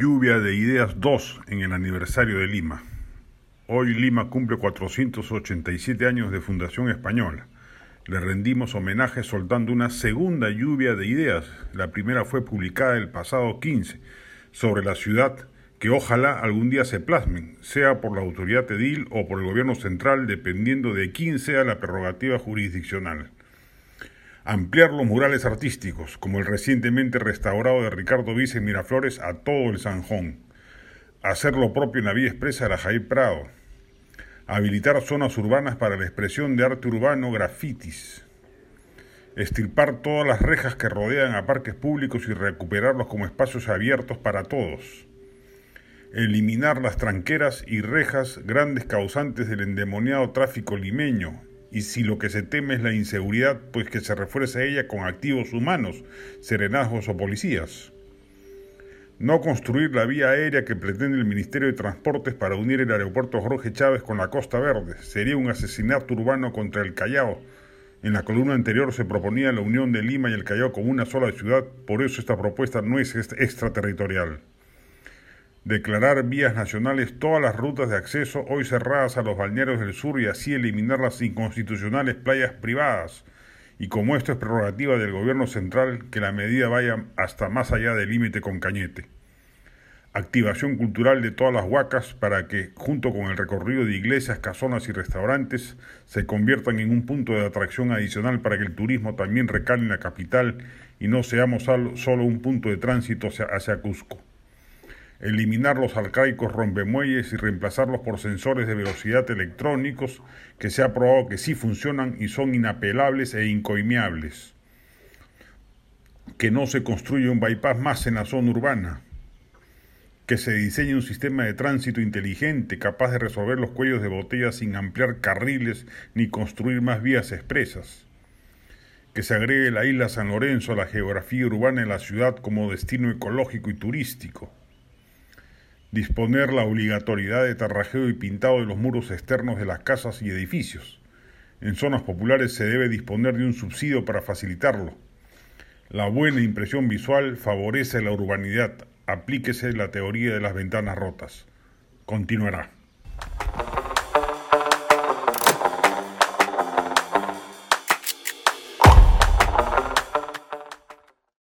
Lluvia de Ideas 2 en el aniversario de Lima. Hoy Lima cumple 487 años de fundación española. Le rendimos homenaje soltando una segunda lluvia de ideas. La primera fue publicada el pasado 15 sobre la ciudad que ojalá algún día se plasmen, sea por la autoridad edil o por el gobierno central, dependiendo de quién sea la prerrogativa jurisdiccional. Ampliar los murales artísticos, como el recientemente restaurado de Ricardo Vice Miraflores, a todo el Sanjón. Hacer lo propio en la vía expresa de la Jair Prado. Habilitar zonas urbanas para la expresión de arte urbano, grafitis. Estirpar todas las rejas que rodean a parques públicos y recuperarlos como espacios abiertos para todos. Eliminar las tranqueras y rejas grandes causantes del endemoniado tráfico limeño, y si lo que se teme es la inseguridad, pues que se refuerce ella con activos humanos, serenazgos o policías. No construir la vía aérea que pretende el Ministerio de Transportes para unir el aeropuerto Jorge Chávez con la Costa Verde. Sería un asesinato urbano contra el Callao. En la columna anterior se proponía la unión de Lima y el Callao como una sola ciudad, por eso esta propuesta no es extraterritorial declarar vías nacionales todas las rutas de acceso hoy cerradas a los balnearios del sur y así eliminar las inconstitucionales playas privadas. Y como esto es prerrogativa del gobierno central, que la medida vaya hasta más allá del límite con Cañete. Activación cultural de todas las huacas para que, junto con el recorrido de iglesias, casonas y restaurantes, se conviertan en un punto de atracción adicional para que el turismo también recale en la capital y no seamos solo un punto de tránsito hacia Cusco eliminar los arcaicos rompemuelles y reemplazarlos por sensores de velocidad electrónicos que se ha probado que sí funcionan y son inapelables e incoimiables. Que no se construya un bypass más en la zona urbana. Que se diseñe un sistema de tránsito inteligente capaz de resolver los cuellos de botella sin ampliar carriles ni construir más vías expresas. Que se agregue la isla San Lorenzo a la geografía urbana de la ciudad como destino ecológico y turístico disponer la obligatoriedad de tarrajeo y pintado de los muros externos de las casas y edificios. En zonas populares se debe disponer de un subsidio para facilitarlo. La buena impresión visual favorece la urbanidad. Aplíquese la teoría de las ventanas rotas. Continuará.